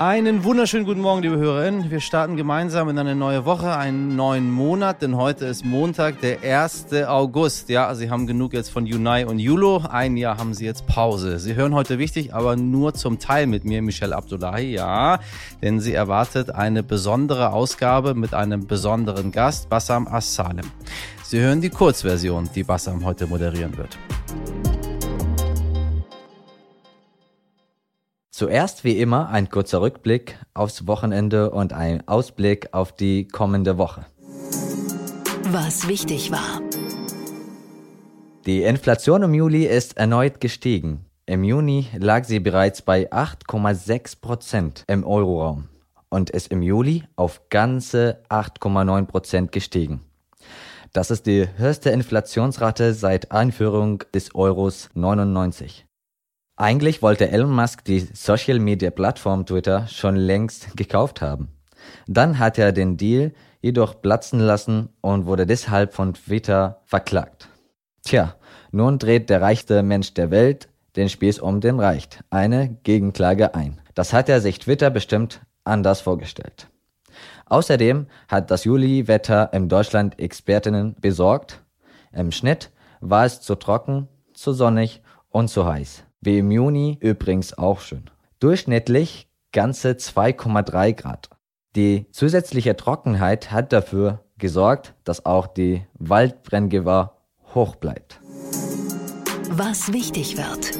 Einen wunderschönen guten Morgen, liebe Hörerinnen. Wir starten gemeinsam in eine neue Woche, einen neuen Monat, denn heute ist Montag, der 1. August. Ja, Sie haben genug jetzt von Junai und Julo. Ein Jahr haben Sie jetzt Pause. Sie hören heute wichtig, aber nur zum Teil mit mir, Michelle Abdullahi. Ja, denn Sie erwartet eine besondere Ausgabe mit einem besonderen Gast, Bassam As-Salem. Sie hören die Kurzversion, die Bassam heute moderieren wird. Zuerst wie immer ein kurzer Rückblick aufs Wochenende und ein Ausblick auf die kommende Woche. Was wichtig war. Die Inflation im Juli ist erneut gestiegen. Im Juni lag sie bereits bei 8,6 Prozent im Euroraum und ist im Juli auf ganze 8,9 Prozent gestiegen. Das ist die höchste Inflationsrate seit Einführung des Euros 99. Eigentlich wollte Elon Musk die Social-Media-Plattform Twitter schon längst gekauft haben. Dann hat er den Deal jedoch platzen lassen und wurde deshalb von Twitter verklagt. Tja, nun dreht der reichste Mensch der Welt den Spieß um den Reicht eine Gegenklage ein. Das hat er sich Twitter bestimmt anders vorgestellt. Außerdem hat das Juli-Wetter im Deutschland Expertinnen besorgt. Im Schnitt war es zu trocken, zu sonnig und zu heiß. Wie im Juni übrigens auch schön. Durchschnittlich ganze 2,3 Grad. Die zusätzliche Trockenheit hat dafür gesorgt, dass auch die Waldbrenngefahr hoch bleibt. Was wichtig wird.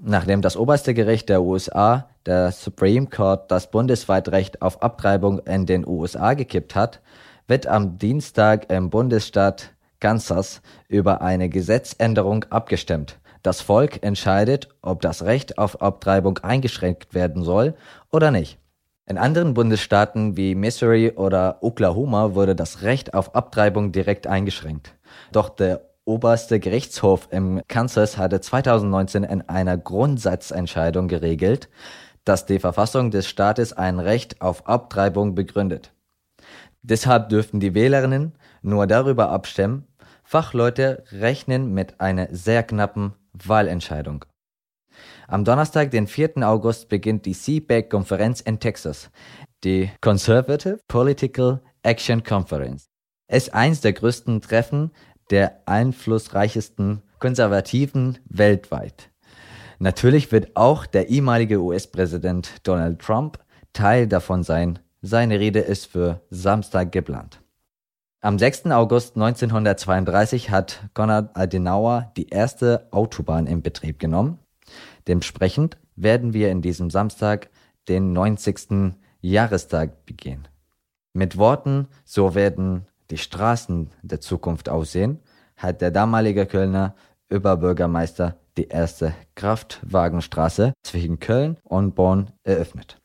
Nachdem das oberste Gericht der USA, der Supreme Court, das bundesweit Recht auf Abtreibung in den USA gekippt hat, wird am Dienstag im Bundesstaat Kansas über eine Gesetzänderung abgestimmt, das Volk entscheidet, ob das Recht auf Abtreibung eingeschränkt werden soll oder nicht. In anderen Bundesstaaten wie Missouri oder Oklahoma wurde das Recht auf Abtreibung direkt eingeschränkt. Doch der oberste Gerichtshof im Kansas hatte 2019 in einer Grundsatzentscheidung geregelt, dass die Verfassung des Staates ein Recht auf Abtreibung begründet. Deshalb dürften die Wählerinnen nur darüber abstimmen. Fachleute rechnen mit einer sehr knappen Wahlentscheidung. Am Donnerstag, den 4. August, beginnt die CPAC-Konferenz in Texas, die Conservative Political Action Conference. Es ist eins der größten Treffen der einflussreichsten Konservativen weltweit. Natürlich wird auch der ehemalige US-Präsident Donald Trump Teil davon sein. Seine Rede ist für Samstag geplant. Am 6. August 1932 hat Konrad Adenauer die erste Autobahn in Betrieb genommen. Dementsprechend werden wir in diesem Samstag den 90. Jahrestag begehen. Mit Worten, so werden die Straßen der Zukunft aussehen, hat der damalige Kölner Überbürgermeister die erste Kraftwagenstraße zwischen Köln und Bonn eröffnet.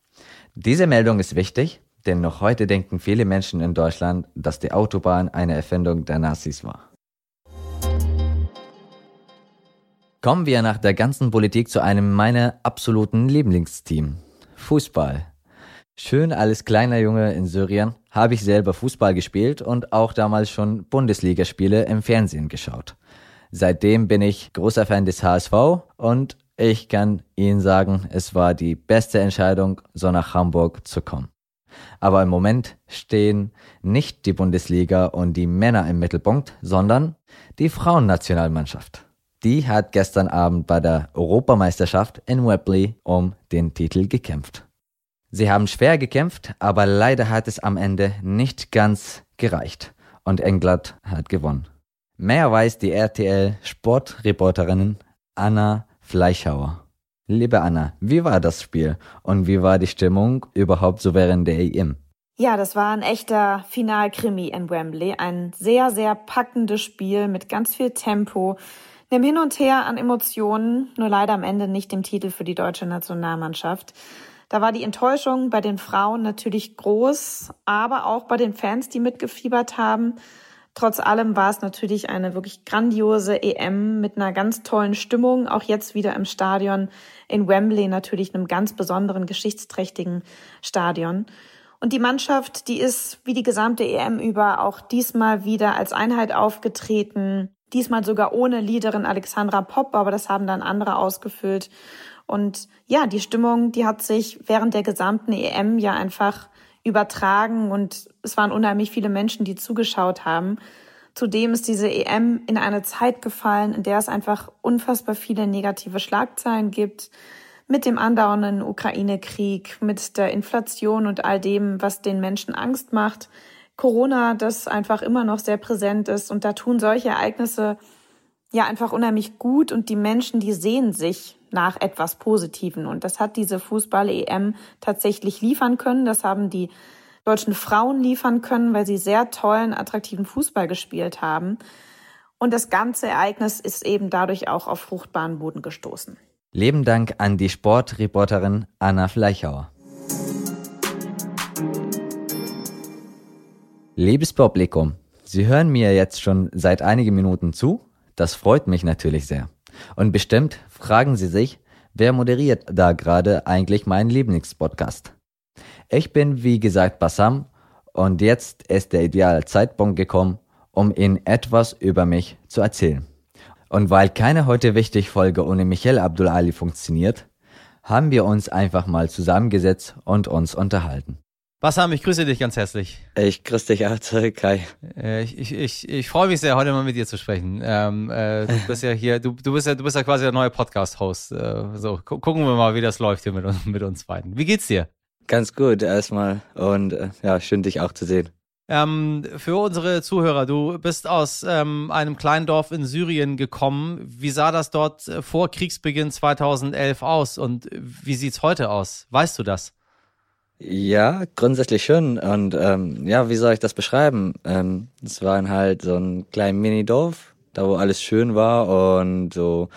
Diese Meldung ist wichtig, denn noch heute denken viele Menschen in Deutschland, dass die Autobahn eine Erfindung der Nazis war. Kommen wir nach der ganzen Politik zu einem meiner absoluten Lieblingsteam. Fußball. Schön als kleiner Junge in Syrien habe ich selber Fußball gespielt und auch damals schon Bundesligaspiele im Fernsehen geschaut. Seitdem bin ich großer Fan des HSV und ich kann Ihnen sagen, es war die beste Entscheidung, so nach Hamburg zu kommen. Aber im Moment stehen nicht die Bundesliga und die Männer im Mittelpunkt, sondern die Frauennationalmannschaft. Die hat gestern Abend bei der Europameisterschaft in Wembley um den Titel gekämpft. Sie haben schwer gekämpft, aber leider hat es am Ende nicht ganz gereicht und England hat gewonnen. Mehr weiß die RTL Sportreporterin Anna Fleischhauer. Liebe Anna, wie war das Spiel und wie war die Stimmung überhaupt so während der EM? Ja, das war ein echter Finalkrimi in Wembley. Ein sehr, sehr packendes Spiel mit ganz viel Tempo, einem Hin und Her an Emotionen, nur leider am Ende nicht dem Titel für die deutsche Nationalmannschaft. Da war die Enttäuschung bei den Frauen natürlich groß, aber auch bei den Fans, die mitgefiebert haben. Trotz allem war es natürlich eine wirklich grandiose EM mit einer ganz tollen Stimmung. Auch jetzt wieder im Stadion in Wembley natürlich einem ganz besonderen, geschichtsträchtigen Stadion. Und die Mannschaft, die ist wie die gesamte EM über auch diesmal wieder als Einheit aufgetreten. Diesmal sogar ohne Leaderin Alexandra Popp, aber das haben dann andere ausgefüllt. Und ja, die Stimmung, die hat sich während der gesamten EM ja einfach übertragen und es waren unheimlich viele Menschen, die zugeschaut haben. Zudem ist diese EM in eine Zeit gefallen, in der es einfach unfassbar viele negative Schlagzeilen gibt. Mit dem andauernden Ukraine-Krieg, mit der Inflation und all dem, was den Menschen Angst macht. Corona, das einfach immer noch sehr präsent ist. Und da tun solche Ereignisse ja einfach unheimlich gut und die Menschen, die sehen sich nach etwas Positiven. Und das hat diese Fußball-EM tatsächlich liefern können. Das haben die deutschen Frauen liefern können, weil sie sehr tollen, attraktiven Fußball gespielt haben. Und das ganze Ereignis ist eben dadurch auch auf fruchtbaren Boden gestoßen. Leben Dank an die Sportreporterin Anna Fleichauer. Liebes Publikum, Sie hören mir jetzt schon seit einigen Minuten zu. Das freut mich natürlich sehr. Und bestimmt fragen Sie sich, wer moderiert da gerade eigentlich meinen Lieblingspodcast? Ich bin wie gesagt Bassam und jetzt ist der ideale Zeitpunkt gekommen, um Ihnen etwas über mich zu erzählen. Und weil keine heute wichtig Folge ohne Michael Abdul Ali funktioniert, haben wir uns einfach mal zusammengesetzt und uns unterhalten. Bassam, ich grüße dich ganz herzlich. Ich grüße dich auch zurück, Kai. Äh, ich, ich, ich, ich freue mich sehr, heute mal mit dir zu sprechen. Ähm, äh, du bist ja hier, du, du bist ja, du bist ja quasi der neue Podcast-Host. Äh, so, gu gucken wir mal, wie das läuft hier mit, uns, mit uns beiden. Wie geht's dir? Ganz gut erstmal und äh, ja, schön dich auch zu sehen. Ähm, für unsere Zuhörer, du bist aus ähm, einem kleinen Dorf in Syrien gekommen. Wie sah das dort äh, vor Kriegsbeginn 2011 aus und wie sieht's heute aus? Weißt du das? Ja, grundsätzlich schon. Und ähm, ja, wie soll ich das beschreiben? Ähm, es war halt so ein kleines Mini-Dorf, da wo alles schön war und so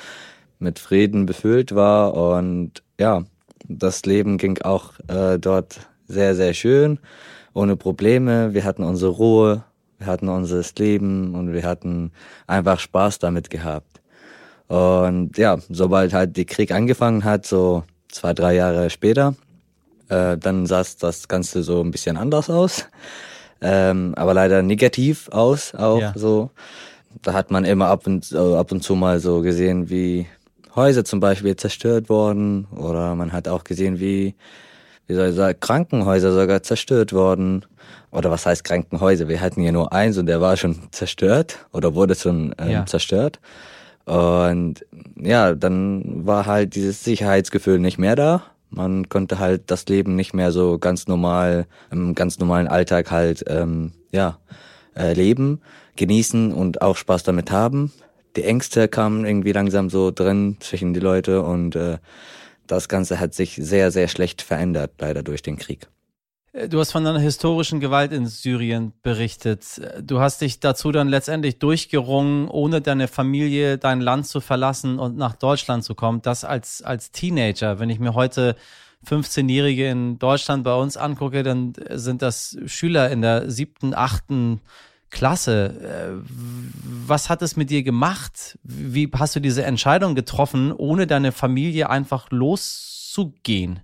mit Frieden befüllt war. Und ja, das Leben ging auch äh, dort sehr, sehr schön, ohne Probleme. Wir hatten unsere Ruhe, wir hatten unser Leben und wir hatten einfach Spaß damit gehabt. Und ja, sobald halt der Krieg angefangen hat, so zwei, drei Jahre später, äh, dann sah das Ganze so ein bisschen anders aus. Ähm, aber leider negativ aus auch ja. so. Da hat man immer ab und, äh, ab und zu mal so gesehen, wie Häuser zum Beispiel zerstört worden oder man hat auch gesehen, wie, wie soll ich sagen, Krankenhäuser sogar zerstört worden. Oder was heißt Krankenhäuser? Wir hatten hier nur eins und der war schon zerstört oder wurde schon ähm, ja. zerstört. Und ja, dann war halt dieses Sicherheitsgefühl nicht mehr da. Man konnte halt das Leben nicht mehr so ganz normal, im ganz normalen Alltag halt, ähm, ja, äh, leben, genießen und auch Spaß damit haben. Die Ängste kamen irgendwie langsam so drin zwischen die Leute und äh, das Ganze hat sich sehr, sehr schlecht verändert, leider durch den Krieg. Äh, du hast von einer historischen Gewalt in Syrien berichtet. Du hast dich dazu dann letztendlich durchgerungen, ohne deine Familie, dein Land zu verlassen und nach Deutschland zu kommen. Das als, als Teenager. Wenn ich mir heute 15-Jährige in Deutschland bei uns angucke, dann sind das Schüler in der siebten, achten Klasse. Äh, was hat es mit dir gemacht? Wie hast du diese Entscheidung getroffen, ohne deine Familie einfach loszugehen?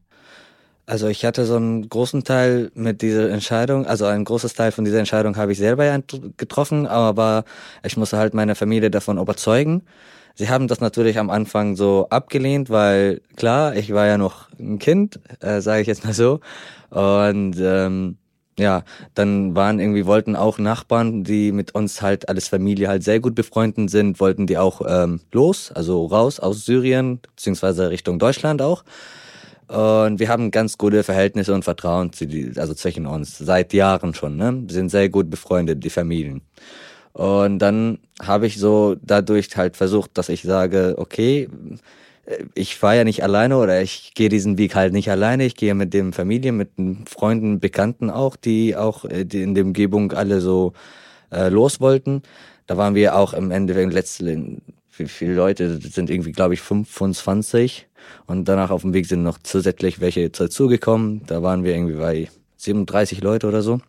Also ich hatte so einen großen Teil mit dieser Entscheidung, also ein großes Teil von dieser Entscheidung habe ich selber getroffen, aber ich musste halt meine Familie davon überzeugen. Sie haben das natürlich am Anfang so abgelehnt, weil klar, ich war ja noch ein Kind, äh, sage ich jetzt mal so. Und ähm, ja, dann waren irgendwie, wollten auch Nachbarn, die mit uns halt alles Familie halt sehr gut befreundet sind, wollten die auch ähm, los, also raus aus Syrien, beziehungsweise Richtung Deutschland auch. Und wir haben ganz gute Verhältnisse und Vertrauen zu die, also zwischen uns, seit Jahren schon, ne? Wir sind sehr gut befreundet, die Familien. Und dann habe ich so dadurch halt versucht, dass ich sage, okay, ich fahre ja nicht alleine oder ich gehe diesen Weg halt nicht alleine. Ich gehe mit dem Familie, mit den Freunden, Bekannten auch, die auch äh, die in der Umgebung alle so äh, los wollten. Da waren wir auch im Endeffekt letzten, wie viele Leute sind irgendwie, glaube ich, 25. Und danach auf dem Weg sind noch zusätzlich welche dazugekommen. Da waren wir irgendwie bei 37 Leute oder so.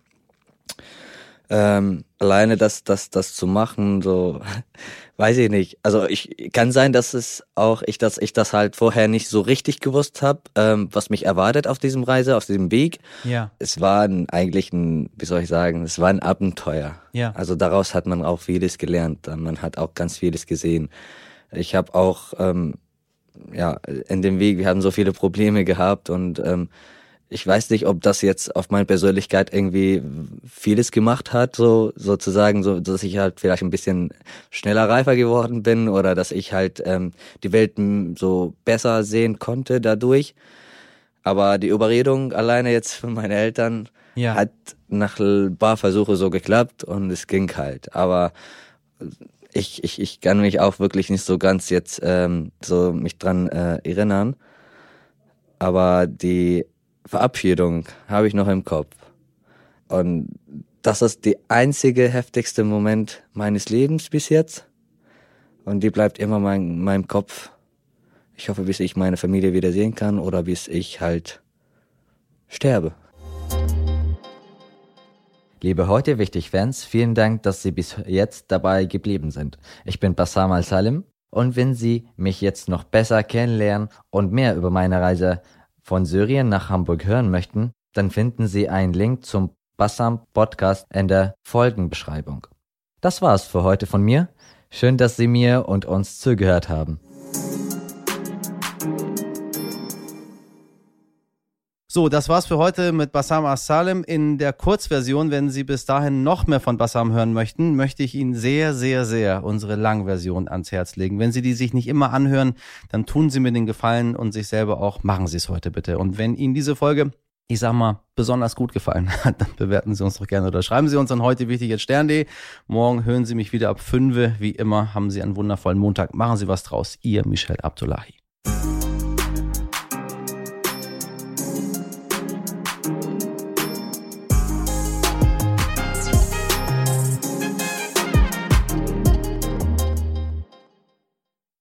Ähm, alleine das, das, das zu machen, so, weiß ich nicht. Also ich kann sein, dass es auch ich, dass ich das halt vorher nicht so richtig gewusst habe, ähm, was mich erwartet auf diesem Reise, auf diesem Weg. Ja. Es war ein, eigentlich ein, wie soll ich sagen, es war ein Abenteuer. Ja. Also daraus hat man auch vieles gelernt. Man hat auch ganz vieles gesehen. Ich habe auch ähm, ja, in dem Weg, wir haben so viele Probleme gehabt und ähm, ich weiß nicht, ob das jetzt auf meine Persönlichkeit irgendwie vieles gemacht hat, so sozusagen, so dass ich halt vielleicht ein bisschen schneller reifer geworden bin oder dass ich halt ähm, die Welt so besser sehen konnte dadurch. Aber die Überredung alleine jetzt von meinen Eltern ja. hat nach ein paar Versuche so geklappt und es ging halt. Aber ich, ich, ich kann mich auch wirklich nicht so ganz jetzt ähm, so mich dran äh, erinnern. Aber die Verabschiedung habe ich noch im Kopf. Und das ist der einzige heftigste Moment meines Lebens bis jetzt. Und die bleibt immer in meinem Kopf. Ich hoffe, bis ich meine Familie wieder sehen kann oder bis ich halt sterbe. Liebe heute wichtig Fans, vielen Dank, dass Sie bis jetzt dabei geblieben sind. Ich bin Bassam Al-Salim und wenn Sie mich jetzt noch besser kennenlernen und mehr über meine Reise von Syrien nach Hamburg hören möchten, dann finden Sie einen Link zum Bassam Podcast in der Folgenbeschreibung. Das war's für heute von mir. Schön, dass Sie mir und uns zugehört haben. So, das war's für heute mit Bassam As-Salem. In der Kurzversion, wenn Sie bis dahin noch mehr von Bassam hören möchten, möchte ich Ihnen sehr, sehr, sehr unsere Langversion ans Herz legen. Wenn Sie die sich nicht immer anhören, dann tun Sie mir den Gefallen und sich selber auch. Machen Sie es heute bitte. Und wenn Ihnen diese Folge ich sag mal, besonders gut gefallen hat, dann bewerten Sie uns doch gerne oder schreiben Sie uns an heute wichtig jetzt stern.de. Morgen hören Sie mich wieder ab 5. Wie immer haben Sie einen wundervollen Montag. Machen Sie was draus. Ihr Michel Abdullahi.